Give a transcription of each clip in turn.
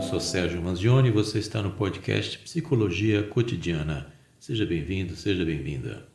Eu sou Sérgio Manzioni e você está no podcast Psicologia Cotidiana. Seja bem-vindo, seja bem-vinda.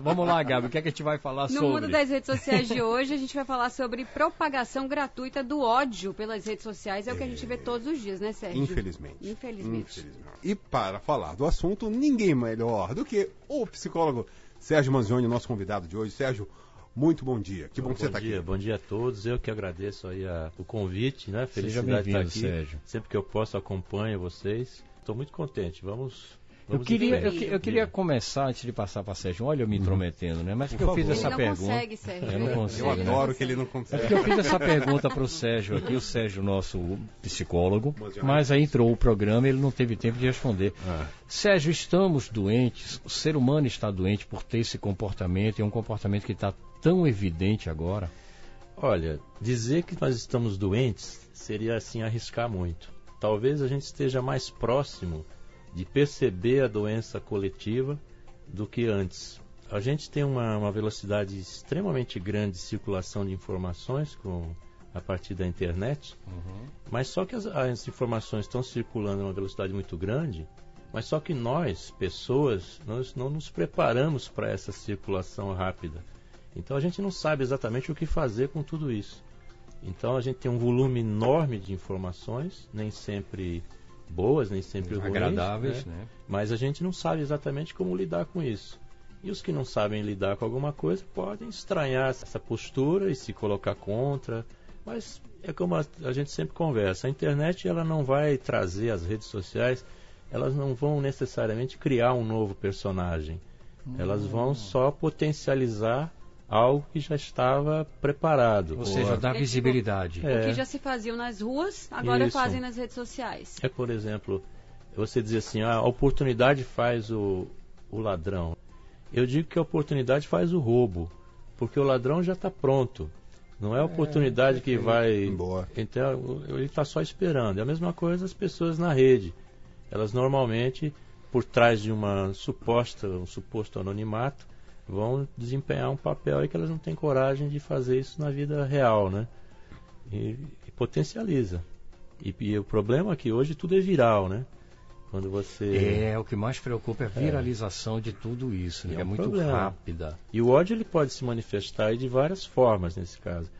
Vamos lá, Gabi, o que, é que a gente vai falar no sobre? No mundo das redes sociais de hoje, a gente vai falar sobre propagação gratuita do ódio pelas redes sociais. É, é... o que a gente vê todos os dias, né, Sérgio? Infelizmente. Infelizmente. Infelizmente. E para falar do assunto, ninguém melhor do que o psicólogo Sérgio Manzioni, nosso convidado de hoje. Sérgio, muito bom dia. Que bom, bom que você está aqui. Bom dia a todos. Eu que agradeço aí a, o convite, né? Felicidade de estar aqui. Sérgio. Sempre que eu posso acompanho vocês. Estou muito contente. Vamos eu queria, eu, eu, queria começar, antes de passar para Sérgio, olha eu me intrometendo, né? Mas que eu fiz essa ele pergunta. Consegue, Sérgio. Eu não consigo. Eu adoro né? que ele não consegue. É porque eu fiz essa pergunta para o Sérgio aqui, o Sérgio, nosso psicólogo, mas aí entrou o programa e ele não teve tempo de responder. Ah. Sérgio, estamos doentes, o ser humano está doente por ter esse comportamento, e é um comportamento que está tão evidente agora. Olha, dizer que nós estamos doentes seria assim arriscar muito. Talvez a gente esteja mais próximo de perceber a doença coletiva do que antes. A gente tem uma, uma velocidade extremamente grande de circulação de informações com, a partir da internet, uhum. mas só que as, as informações estão circulando a uma velocidade muito grande, mas só que nós, pessoas, nós não nos preparamos para essa circulação rápida. Então a gente não sabe exatamente o que fazer com tudo isso. Então a gente tem um volume enorme de informações, nem sempre boas, nem sempre ruins, agradáveis, né? né? Mas a gente não sabe exatamente como lidar com isso. E os que não sabem lidar com alguma coisa podem estranhar essa postura e se colocar contra. Mas é como a, a gente sempre conversa, a internet ela não vai trazer as redes sociais, elas não vão necessariamente criar um novo personagem. Hum. Elas vão só potencializar algo que já estava preparado. Ou seja, dar visibilidade. É. O que já se faziam nas ruas, agora Isso. fazem nas redes sociais. É, por exemplo, você dizer assim, ah, a oportunidade faz o, o ladrão. Eu digo que a oportunidade faz o roubo, porque o ladrão já está pronto. Não é a oportunidade é, que vai. Embora. Então, ele está só esperando. É a mesma coisa as pessoas na rede. Elas normalmente, por trás de uma suposta, um suposto anonimato, vão desempenhar um papel aí que elas não têm coragem de fazer isso na vida real, né? E, e potencializa. E, e, o problema é que hoje tudo é viral, né? Quando você é o que mais preocupa é a é. viralização é. de tudo isso, né? é, um é muito problema. rápida. E o ódio ele pode se manifestar de várias formas nesse caso.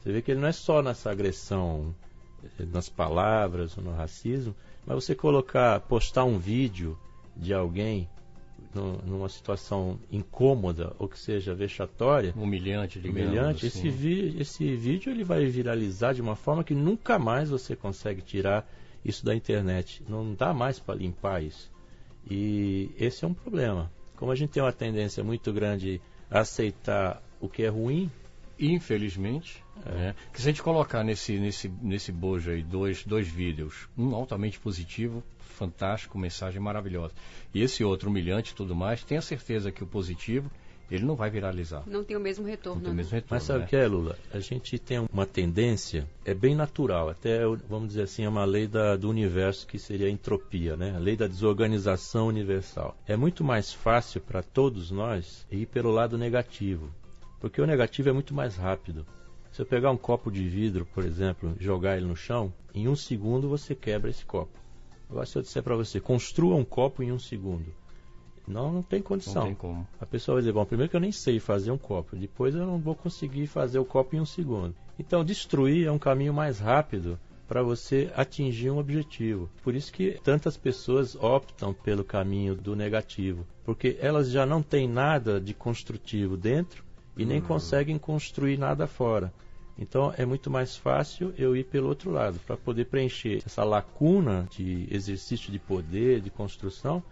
Você vê que ele não é só nessa agressão eh, nas palavras ou no racismo, mas você colocar, postar um vídeo de alguém no, numa situação incômoda ou que seja vexatória, humilhante, digamos, humilhante, assim. esse, vi, esse vídeo ele vai viralizar de uma forma que nunca mais você consegue tirar isso da internet. Não dá mais para limpar isso. E esse é um problema. Como a gente tem uma tendência muito grande a aceitar o que é ruim, infelizmente, é. Né, que se a gente colocar nesse, nesse, nesse bojo aí dois, dois vídeos, um altamente positivo, fantástico, mensagem maravilhosa. E esse outro humilhante e tudo mais, tenha certeza que o positivo ele não vai viralizar. Não tem o mesmo retorno. Não tem o mesmo retorno. Mas sabe né? o que é, Lula? A gente tem uma tendência, é bem natural, até, vamos dizer assim, é uma lei da, do universo que seria a entropia, né? A lei da desorganização universal. É muito mais fácil para todos nós ir pelo lado negativo, porque o negativo é muito mais rápido. Se eu pegar um copo de vidro, por exemplo, jogar ele no chão, em um segundo você quebra esse copo. Agora, se eu disser para você, construa um copo em um segundo. Não, não tem condição. Não tem como. A pessoa vai dizer, bom, primeiro que eu nem sei fazer um copo, depois eu não vou conseguir fazer o copo em um segundo. Então, destruir é um caminho mais rápido para você atingir um objetivo. Por isso que tantas pessoas optam pelo caminho do negativo, porque elas já não têm nada de construtivo dentro e nem conseguem construir nada fora. Então é muito mais fácil eu ir pelo outro lado, para poder preencher essa lacuna de exercício de poder, de construção.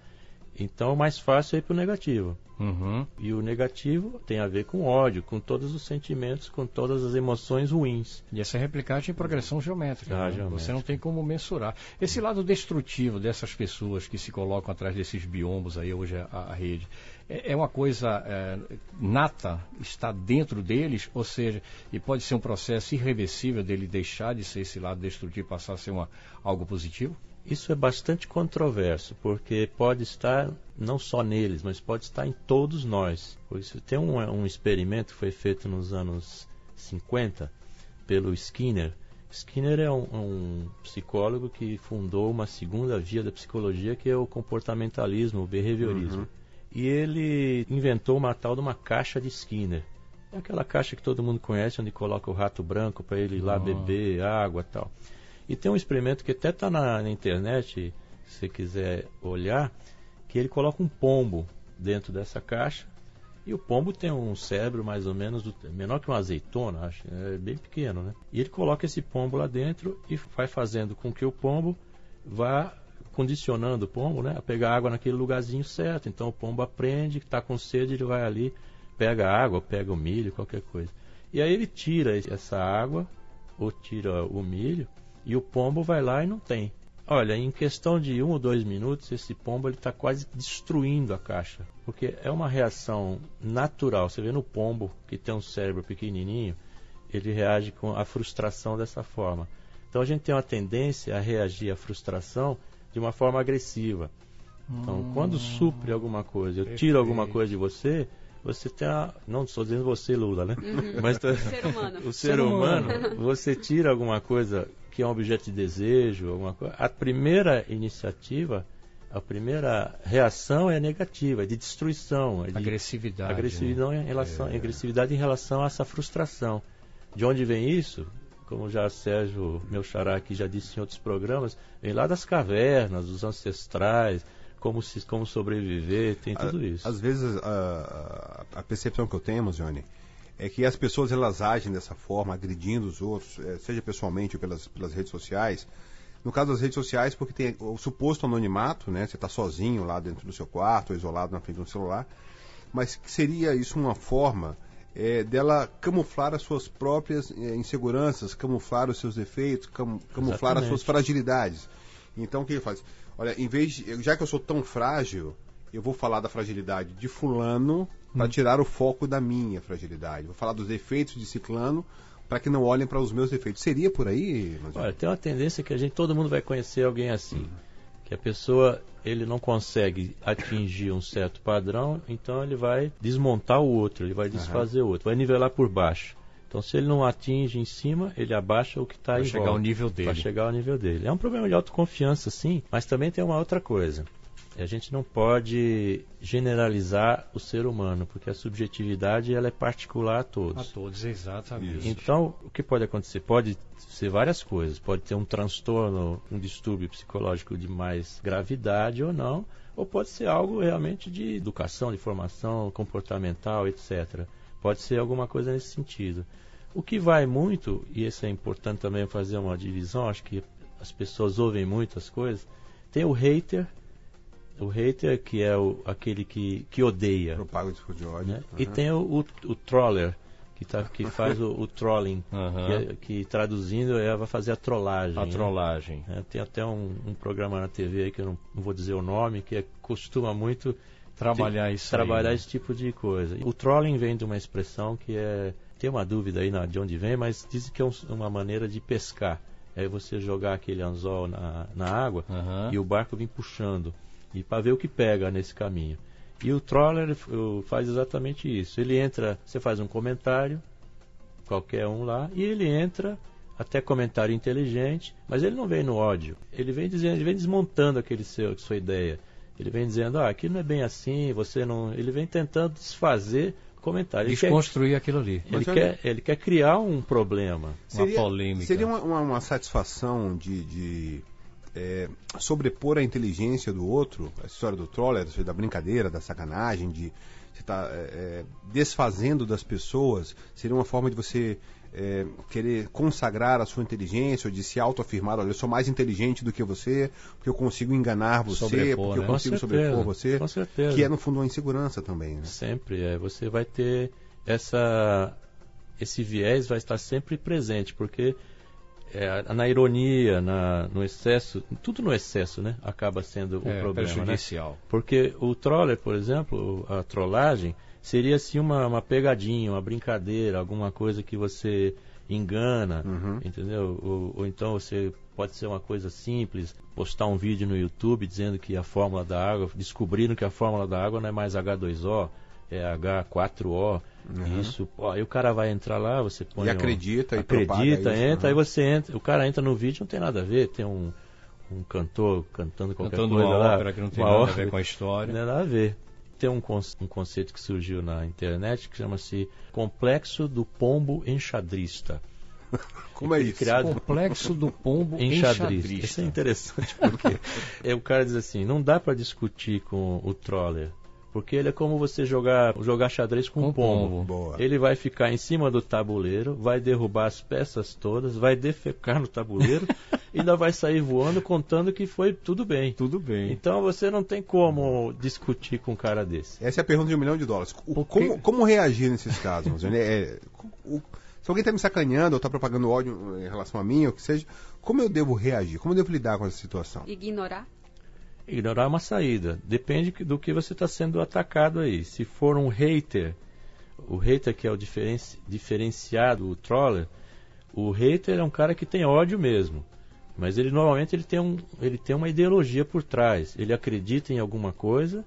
Então, mais fácil é ir para o negativo. Uhum. E o negativo tem a ver com ódio, com todos os sentimentos, com todas as emoções ruins. E essa replicagem em progressão geométrica. Ah, né? geométrica. Você não tem como mensurar. Esse lado destrutivo dessas pessoas que se colocam atrás desses biombos aí, hoje a, a rede, é, é, uma coisa é, nata, está dentro deles, ou seja, e pode ser um processo irreversível dele deixar de ser esse lado destrutivo e passar a ser uma, algo positivo? Isso é bastante controverso, porque pode estar não só neles, mas pode estar em todos nós. Por isso, tem um, um experimento que foi feito nos anos 50 pelo Skinner, Skinner é um, um, psicólogo que fundou uma segunda via da psicologia que é o comportamentalismo, o behaviorismo. Uhum. E ele inventou uma tal de uma caixa de Skinner. É aquela caixa que todo mundo conhece, onde coloca o rato branco para ele ir lá oh. beber água tal. E tem um experimento que até está na, na, internet, se você quiser olhar, que ele coloca um pombo dentro dessa caixa e o pombo tem um cérebro mais ou menos do, menor que uma azeitona, acho, é bem pequeno, né? E ele coloca esse pombo lá dentro e vai fazendo com que o pombo vá condicionando o pombo, né, a pegar água naquele lugarzinho certo. Então o pombo aprende que está com sede, ele vai ali, pega água, pega o milho, qualquer coisa. E aí ele tira essa água ou tira o milho e o pombo vai lá e não tem. Olha, em questão de um ou dois minutos, esse pombo está quase destruindo a caixa. Porque é uma reação natural. Você vê no pombo, que tem um cérebro pequenininho, ele reage com a frustração dessa forma. Então a gente tem uma tendência a reagir à frustração de uma forma agressiva. Então, hum, quando supre alguma coisa, eu tiro alguma coisa de você, você tem a. Não estou dizendo você, Lula, né? Uhum. Mas o ser humano. O ser, ser humano, humano, você tira alguma coisa que é um objeto de desejo, alguma coisa, a primeira iniciativa, a primeira reação é negativa, é de destruição, é de agressividade, agressividade, né? em relação, é. agressividade em relação a essa frustração. De onde vem isso? Como já Sérgio, meu xará aqui já disse em outros programas, vem lá das cavernas, dos ancestrais, como, se, como sobreviver, tem tudo isso. Às vezes a, a, a percepção que eu tenho, Johnny, é que as pessoas elas agem dessa forma, agredindo os outros, é, seja pessoalmente ou pelas, pelas redes sociais. No caso das redes sociais, porque tem o suposto anonimato, né? Você está sozinho lá dentro do seu quarto, isolado na frente do celular. Mas seria isso uma forma é, dela camuflar as suas próprias é, inseguranças, camuflar os seus defeitos, cam, camuflar Exatamente. as suas fragilidades. Então o que ele faz? Olha, em vez de, já que eu sou tão frágil, eu vou falar da fragilidade de fulano para hum. tirar o foco da minha fragilidade. Vou falar dos defeitos de ciclano para que não olhem para os meus defeitos. Seria por aí? Olha, tem uma tendência que a gente todo mundo vai conhecer alguém assim, hum. que a pessoa ele não consegue atingir um certo padrão, então ele vai desmontar o outro, ele vai desfazer uhum. o outro, vai nivelar por baixo. Então, se ele não atinge em cima, ele abaixa o que está em chegar ao nível dele. Para chegar ao nível dele. É um problema de autoconfiança, sim, mas também tem uma outra coisa a gente não pode generalizar o ser humano, porque a subjetividade ela é particular a todos. A todos, exatamente. Então, o que pode acontecer? Pode ser várias coisas. Pode ter um transtorno, um distúrbio psicológico de mais gravidade ou não, ou pode ser algo realmente de educação, de formação comportamental, etc. Pode ser alguma coisa nesse sentido. O que vai muito, e isso é importante também fazer uma divisão, acho que as pessoas ouvem muitas coisas, tem o hater o hater, que é o, aquele que, que odeia. Propaga discurso de ódio. Né? Uhum. E tem o, o, o, troller, que, tá, que faz o, o trolling, uhum. que, é, que, traduzindo é, vai fazer a trollagem. A né? trollagem. É, tem até um, um, programa na TV aí que eu não, não, vou dizer o nome, que é, costuma muito trabalhar isso trabalhar aí, né? esse tipo de coisa. O trolling vem de uma expressão que é tem uma dúvida aí na, de onde vem, mas dizem que é um, uma maneira de pescar. É você jogar aquele anzol na, na água uhum. e o barco vem puxando e para ver o que pega nesse caminho. E o Troller faz exatamente isso. Ele entra, você faz um comentário, qualquer um lá, e ele entra até comentário inteligente, mas ele não vem no ódio. Ele vem dizendo, ele vem desmontando aquele seu sua ideia. Ele vem dizendo, ah, aqui não é bem assim, você não. Ele vem tentando desfazer comentário. Desconstruir quer, aquilo ali. Ele quer, ele quer criar um problema, seria, uma polêmica. Seria uma, uma, uma satisfação de, de é, sobrepor a inteligência do outro, a história do troller, da brincadeira, da sacanagem, de você estar tá, é, é, desfazendo das pessoas, seria uma forma de você é, querer consagrar a sua inteligência, ou de se autoafirmar, olha, eu sou mais inteligente do que você, porque eu consigo enganar você, sobrepor, porque né? eu consigo sobrepor você, com certeza. que é no fundo uma insegurança também. Né? Sempre, é. Você vai ter essa esse viés vai estar sempre presente, porque é, na ironia, na, no excesso, tudo no excesso, né? Acaba sendo o é, problema, né? prejudicial. Né? Porque o troller, por exemplo, a trollagem seria assim uma, uma pegadinha, uma brincadeira, alguma coisa que você engana, uhum. entendeu? Ou, ou, então você pode ser uma coisa simples, postar um vídeo no YouTube dizendo que a fórmula da água, descobrindo que a fórmula da água não é mais H2O, é H4O. Uhum. Isso, ó, aí o cara vai entrar lá, você põe. E acredita, um, e acredita, isso, entra, uhum. aí você entra, o cara entra no vídeo, não tem nada a ver, tem um, um cantor cantando qualquer cantando coisa uma lá. ópera que não tem nada ópera, a ver com a história. Não tem nada a ver. Tem um, um conceito que surgiu na internet que chama-se complexo do pombo enxadrista. Como é isso? Criado complexo do pombo enxadrista. enxadrista. Isso é interessante porque é, o cara diz assim, não dá para discutir com o troller porque ele é como você jogar, jogar xadrez com, um pombo. pombo. Ele vai ficar em cima do tabuleiro, vai derrubar as peças todas, vai defecar no tabuleiro e ainda vai sair voando contando que foi tudo bem. Tudo bem. Então você não tem como discutir com um cara desse. Essa é a pergunta de um milhão de dólares. O, como, como, reagir nesses casos? é, é o, se alguém está me sacaneando ou está propagando ódio em relação a mim, ou que seja, como eu devo reagir? Como eu devo lidar com essa situação? Ignorar? Ignorar uma saída. Depende do que você está sendo atacado aí. Se for um hater, o hater que é o diferenci, diferenciado, o troller, o hater é um cara que tem ódio mesmo. Mas ele normalmente ele tem, um, ele tem uma ideologia por trás. Ele acredita em alguma coisa,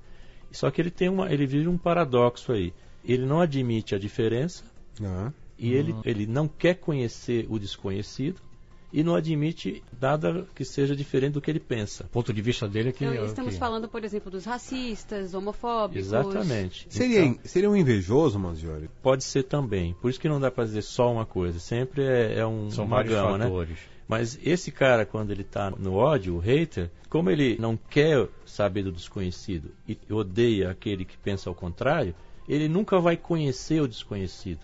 só que ele tem uma, ele vive um paradoxo aí. Ele não admite a diferença uhum. e. Ele, ele não quer conhecer o desconhecido e não admite nada que seja diferente do que ele pensa. O ponto de vista dele é que. Então, estamos que... falando, por exemplo, dos racistas, homofóbicos. Exatamente. Seria, então, seria um invejoso, Manziori? Pode ser também. Por isso que não dá para dizer só uma coisa. Sempre é, é um São vários gama, né? fatores. Né? Mas esse cara, quando ele está no ódio, o hater, como ele não quer saber do desconhecido e odeia aquele que pensa ao contrário, ele nunca vai conhecer o desconhecido.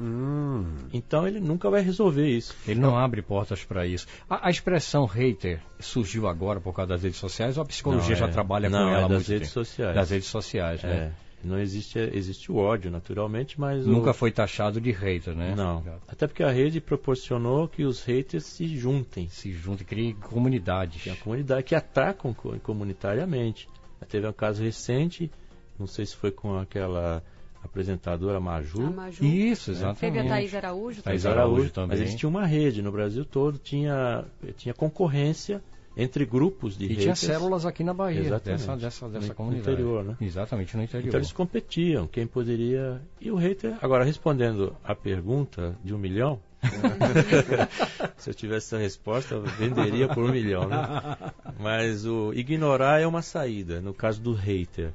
Hum. Então ele nunca vai resolver isso. Ele não abre portas para isso. A, a, expressão hater surgiu agora por causa das redes sociais ou a psicologia não, já é, trabalha não, com ela é das redes tempo? sociais. Das redes sociais, né? É. Não existe, existe o ódio, naturalmente, mas. Nunca o... foi taxado de hater, né? Não. Até porque a rede proporcionou que os haters se juntem. Se juntem, criem comunidades. Tem a comunidade que atacam comunitariamente. Teve um caso recente, não sei se foi com aquela apresentadora Maju. Maju. Isso, exatamente. Teve a Thaís Araújo. Thaís Araújo também. Mas eles tinham uma rede no Brasil todo, tinha, tinha concorrência entre grupos de e haters. tinha células aqui na Bahia, Exatamente. dessa, dessa, dessa no, comunidade. No interior, né? Exatamente, no interior. Então eles competiam, quem poderia... E o hater... Agora, respondendo a pergunta de um milhão... Se eu tivesse essa resposta, eu venderia por um milhão, né? Mas o ignorar é uma saída, no caso do hater.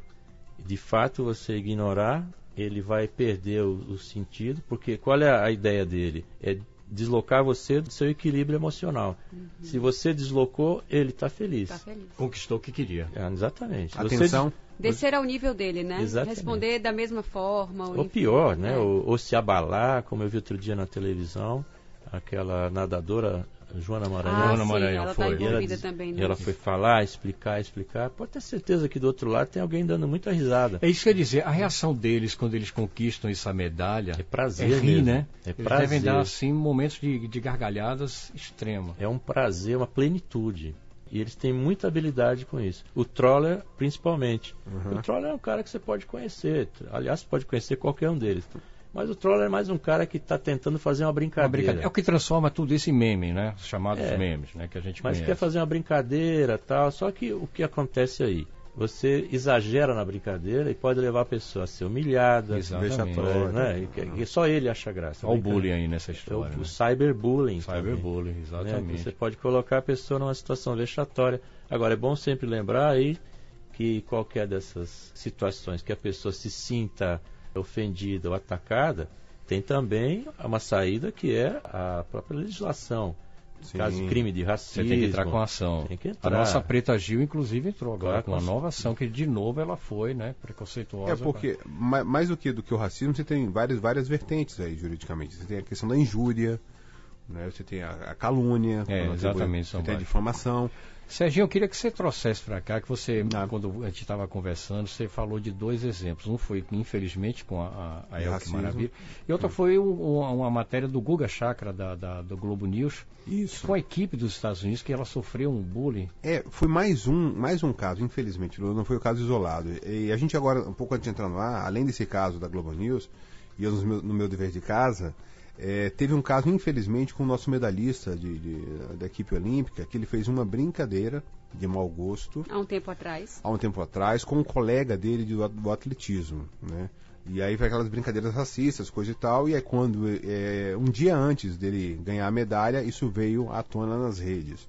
De fato, você ignorar ele vai perder o, o sentido, porque qual é a ideia dele? É deslocar você do seu equilíbrio emocional. Uhum. Se você deslocou, ele está feliz. Tá feliz. Conquistou o que queria. É, exatamente. Atenção. Você... Descer ao nível dele, né? Exatamente. Responder da mesma forma. Ou, ou pior, né? É. Ou, ou, se abalar, como eu vi outro dia na televisão, aquela nadadora Joana Maranhão. Ah, Joana Maranhão ela tá foi. Tá ela, também, né? ela foi falar, explicar, explicar. Pode ter certeza que do outro lado tem alguém dando muita risada. É isso que eu ia dizer. A reação deles quando eles conquistam essa medalha é prazer, é rir, né? É eles prazer. devem dar assim momentos de, de gargalhadas extremos. É um prazer, uma plenitude. E eles têm muita habilidade com isso. O Troller, principalmente. Uhum. O Troller é um cara que você pode conhecer. Aliás, você pode conhecer qualquer um deles. Mas o troller é mais um cara que está tentando fazer uma brincadeira. uma brincadeira. É o que transforma tudo isso em meme, né? Os chamados é, memes, né? Que a gente Mas conhece. quer fazer uma brincadeira tal. Só que o que acontece aí? Você exagera na brincadeira e pode levar a pessoa a ser humilhada, Exatamente. né? E, e só ele acha graça. Olha o bullying aí nessa história. É o, né? o cyberbullying. Cyberbullying, né? exatamente. Você pode colocar a pessoa numa situação vexatória. Agora, é bom sempre lembrar aí que qualquer dessas situações que a pessoa se sinta ofendida ou atacada, tem também uma saída que é a própria legislação. Sim. Caso de crime de racismo. Você tem que entrar com a ação. Tem que entrar. A nossa Preta Gil, inclusive, entrou agora, com uma nova ação, que de novo ela foi, né, preconceituosa. É porque, pra... mais do que, do que o racismo, você tem várias, várias vertentes aí, juridicamente. Você tem a questão da injúria, né, você tem a, a calúnia, é, exatamente, você tem a difamação. Serginho, eu queria que você trouxesse para cá, que você, ah. quando a gente estava conversando, você falou de dois exemplos. Um foi, infelizmente, com a, a, a Maravilha, e outra foi um, uma matéria do Guga Chakra, da, da, do Globo News, Isso. com a equipe dos Estados Unidos, que ela sofreu um bullying. É, foi mais um, mais um caso, infelizmente, não foi o um caso isolado. E a gente agora, um pouco antes de entrar no ar, além desse caso da Globo News, e eu no meu, no meu dever de casa, é, teve um caso, infelizmente, com o nosso medalhista de, de, da equipe olímpica, que ele fez uma brincadeira de mau gosto. Há um tempo atrás. Há um tempo atrás, com um colega dele do, do atletismo. Né? E aí vai aquelas brincadeiras racistas, coisa e tal. E é quando, é, um dia antes dele ganhar a medalha, isso veio à tona nas redes.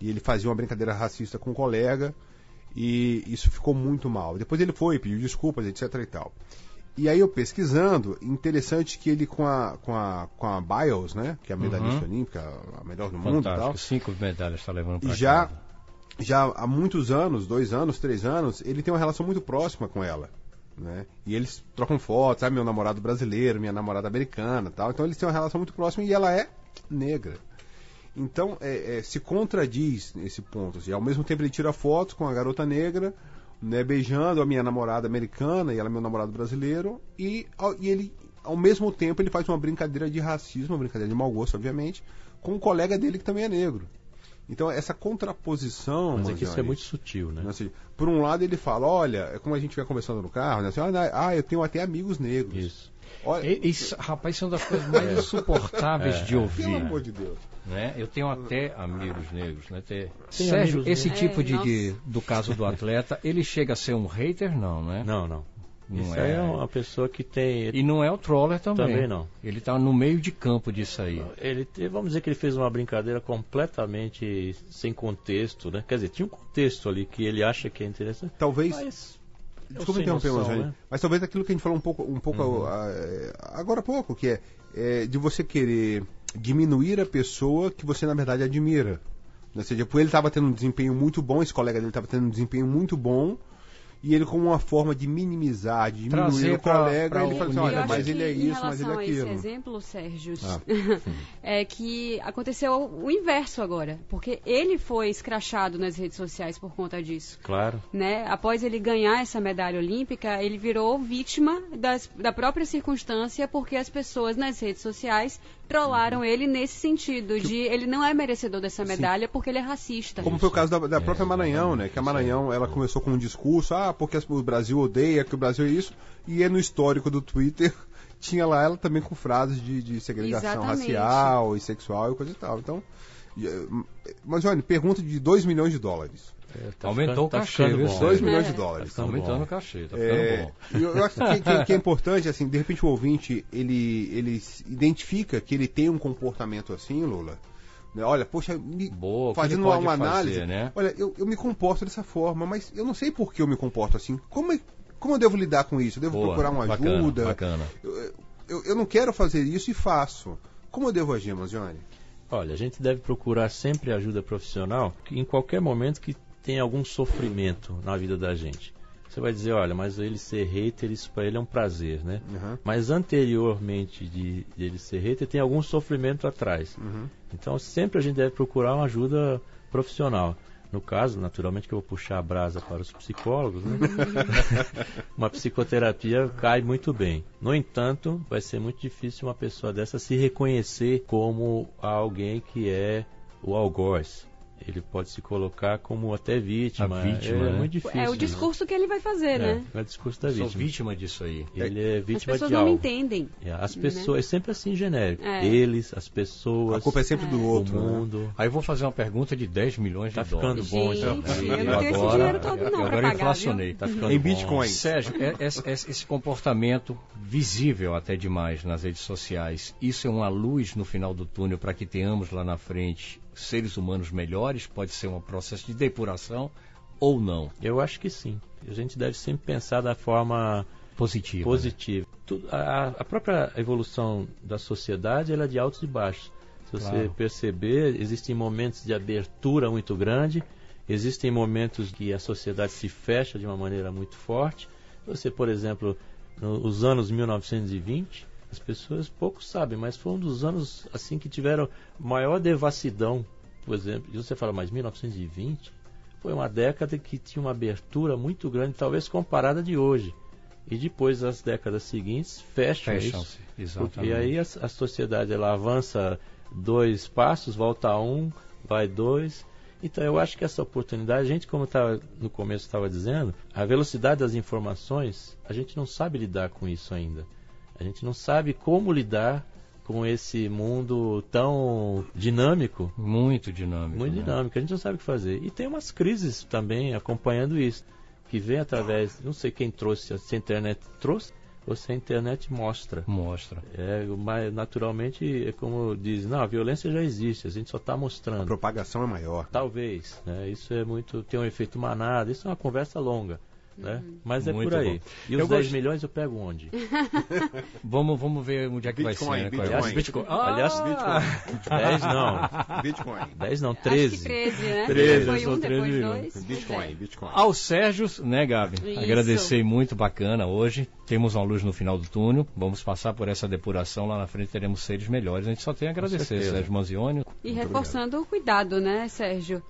E ele fazia uma brincadeira racista com um colega e isso ficou muito mal. Depois ele foi, pediu desculpas, etc e tal. E aí eu pesquisando, interessante que ele com a, com a, com a Biles, né? Que é a medalhista uhum. olímpica, a melhor do Fantástico. mundo e tal. Cinco medalhas está levando para já, casa. já há muitos anos, dois anos, três anos, ele tem uma relação muito próxima com ela. Né? E eles trocam fotos, ah, meu namorado brasileiro, minha namorada americana tal. Então eles têm uma relação muito próxima e ela é negra. Então é, é, se contradiz nesse ponto. Assim, ao mesmo tempo ele tira fotos com a garota negra, né, beijando a minha namorada americana e ela é meu namorado brasileiro, e, e ele, ao mesmo tempo, ele faz uma brincadeira de racismo, uma brincadeira de mau gosto, obviamente, com um colega dele que também é negro. Então, essa contraposição. Mas é que isso é muito sutil, né? Assim, por um lado, ele fala: olha, é como a gente vai conversando no carro, né? Assim, ah, eu tenho até amigos negros. Isso. Olha, isso, rapaz, são das coisas mais insuportáveis é, de ouvir. Pelo amor de Deus. Né? Eu tenho até amigos negros, né? Ter... Sérgio, esse negros. tipo de, de, do caso do atleta, ele chega a ser um hater, não, né? Não, não. Não isso é... é uma pessoa que tem. E não é o troller também. Também não. Ele está no meio de campo disso aí. Ele, vamos dizer que ele fez uma brincadeira completamente sem contexto, né? Quer dizer, tinha um contexto ali que ele acha que é interessante. Talvez. Mas... Desculpa interromper, noção, né? mas talvez aquilo que a gente falou um pouco, um pouco uhum. agora há pouco, que é, é de você querer diminuir a pessoa que você na verdade admira. Ou seja, ele estava tendo um desempenho muito bom, esse colega dele estava tendo um desempenho muito bom, e ele como uma forma de minimizar, de diminuir Trazer o colega, pra, pra ele fala assim, olha, mas ele é isso, mas ele é aquilo. Esse exemplo, Sérgio, ah. é que aconteceu o inverso agora, porque ele foi escrachado nas redes sociais por conta disso. Claro. Né? Após ele ganhar essa medalha olímpica, ele virou vítima das, da própria circunstância, porque as pessoas nas redes sociais trollaram uhum. ele nesse sentido, de ele não é merecedor dessa medalha Sim. porque ele é racista. Como foi o caso da, da própria é, Maranhão, né? Que a Maranhão, ela começou com um discurso, ah, porque o Brasil odeia, que o Brasil é isso, e é no histórico do Twitter tinha lá ela também com frases de, de segregação Exatamente. racial e sexual e coisa e tal. Então, eh, mas olha, pergunta de 2 milhões de dólares. É, tá Aumentou ficando, o tá cachê, tá viu? 2 milhões de dólares. Tá aumentando o cachê, tá ficando é, bom. Eu acho que, que, que, é importante, assim, de repente o ouvinte, ele, ele identifica que ele tem um comportamento assim, Lula? Olha, poxa, me, Boa, fazendo uma, uma análise, fazer, né? olha, eu, eu me comporto dessa forma, mas eu não sei por que eu me comporto assim. Como, é, como eu devo lidar com isso? Eu devo Boa, procurar uma bacana, ajuda? Bacana. Eu, eu, eu, não quero fazer isso e faço. Como eu devo agir, Manzioni? Olha, a gente deve procurar sempre ajuda profissional em qualquer momento que tenha algum sofrimento na vida da gente. Você vai dizer, olha, mas ele ser hater, isso para ele é um prazer, né? Uhum. Mas anteriormente de, de, ele ser hater, tem algum sofrimento atrás. Uhum. Então sempre a gente deve procurar uma ajuda profissional. No caso, naturalmente que eu vou puxar a brasa para os psicólogos, né? uma psicoterapia cai muito bem. No entanto, vai ser muito difícil uma pessoa dessa se reconhecer como alguém que é o algoz ele pode se colocar como até vítima. A vítima é, é muito difícil. É o discurso né? que ele vai fazer, é, né? É o discurso da vítima. Sou vítima disso aí. Ele é vítima As pessoas de não algo. entendem. É, as pessoas, né? é sempre assim genérico. É. Eles, as pessoas. A culpa é sempre do outro. O né? mundo. Né? Aí eu vou fazer uma pergunta de 10 milhões tá de dólares. Tá ficando bom. Gente, então. eu não tenho agora, esse dinheiro todo não Agora eu inflacionei. Tá ficando em bom. Bitcoin. Sérgio, esse, esse comportamento visível até demais nas redes sociais, isso é uma luz no final do túnel para que tenhamos lá na frente seres humanos melhores? Pode ser um processo de depuração ou não? Eu acho que sim. A gente deve sempre pensar da forma positiva. positiva. Né? A, a, própria evolução da sociedade ela é de altos e baixos. Se você claro. perceber, existem momentos de abertura muito grande, existem momentos que a sociedade se fecha de uma maneira muito forte. Você, por exemplo, nos anos 1920, as pessoas pouco sabem, mas foi um dos anos assim que tiveram maior devassidão, por exemplo. E você fala, mas 1920 foi uma década que tinha uma abertura muito grande, talvez comparada de hoje. E depois as décadas seguintes fecham Fecham isso. Exatamente. E aí a, a, sociedade ela avança dois passos, volta um, vai dois. Então eu acho que essa oportunidade, a gente como tava, no começo estava dizendo, a velocidade das informações, a gente não sabe lidar com isso ainda. A gente não sabe como lidar com esse mundo tão dinâmico. Muito dinâmico. Muito né? dinâmico. A gente não sabe o que fazer. E tem umas crises também acompanhando isso, que vem através, não sei quem trouxe, se a internet trouxe, você a internet mostra. Mostra. É, mas naturalmente, é como diz, não, a violência já existe, a gente só está mostrando. A propagação é maior. Talvez, né? Isso é muito, tem um efeito manada, isso é uma conversa longa. Né? Uhum. Mas é Muito por aí. Bom. E os eu 10 gost... milhões eu pego onde? vamos, vamos ver onde é que Bitcoin, vai ser. Né? Bitcoin. Aliás, Bitcoin. Ah! Aliás, Bitcoin. 10 não. Bitcoin. 10 não, 13. Acho 13, né? 13, foi um, 13 dois. Bitcoin, Bitcoin. Ao Sérgio, né, Gabi? Isso. Agradecer muito, bacana hoje. Temos uma luz no final do túnel. Vamos passar por essa depuração. Lá na frente teremos seres melhores. A gente só tem a agradecer, Sérgio Manzioni. E reforçando obrigado. o cuidado, né, Sérgio?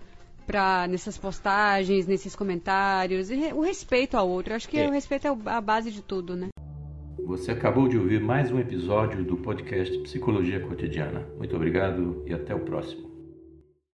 Para nessas postagens, nesses comentários, e o respeito ao outro. Acho que é. o respeito é a base de tudo, né? Você acabou de ouvir mais um episódio do podcast Psicologia Cotidiana. Muito obrigado e até o próximo.